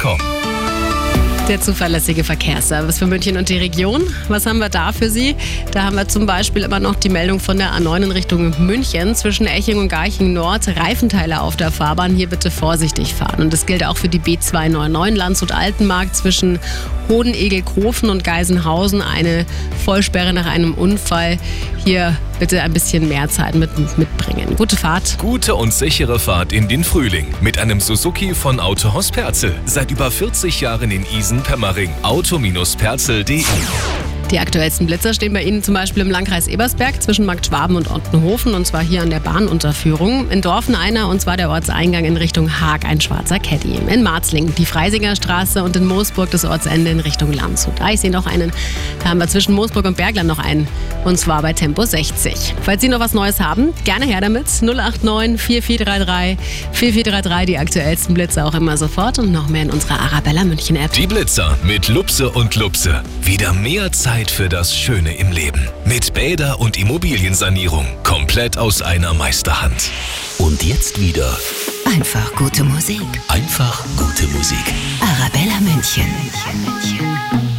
arabella-münchen.com. Der zuverlässige Verkehrsservice für München und die Region. Was haben wir da für Sie? Da haben wir zum Beispiel immer noch die Meldung von der A9 in Richtung München zwischen Eching und Garching Nord. Reifenteile auf der Fahrbahn. Hier bitte vorsichtig fahren. Und das gilt auch für die B299 Landshut-Altenmarkt zwischen Hodenegel-Krofen und Geisenhausen. Eine Vollsperre nach einem Unfall. Hier bitte ein bisschen mehr Zeit mit, mitbringen. Gute Fahrt. Gute und sichere Fahrt in den Frühling mit einem Suzuki von Autohaus Perzel. Seit über 40 Jahren in Isen-Pemmering. Auto-perzel.de Die aktuellsten Blitzer stehen bei Ihnen zum Beispiel im Landkreis Ebersberg zwischen Markt Schwaben und Ottenhofen und zwar hier an der Bahnunterführung. In Dorfen einer und zwar der Ortseingang in Richtung Haag, ein schwarzer Caddy. In Marzling die Freisinger Straße und in Moosburg das Ortsende in Richtung Landshut. Ah, ich sehe noch einen, da haben wir zwischen Moosburg und Bergland noch einen und zwar bei Tempo 60. Falls Sie noch was Neues haben, gerne her damit. 089 4433 4433, die aktuellsten Blitzer auch immer sofort und noch mehr in unserer Arabella München App. Die Blitzer mit Lupse und Lupse. Wieder mehr Zeit für das Schöne im Leben. Mit Bäder- und Immobiliensanierung. Komplett aus einer Meisterhand. Und jetzt wieder Einfach gute Musik. einfach gute Musik. Arabella München.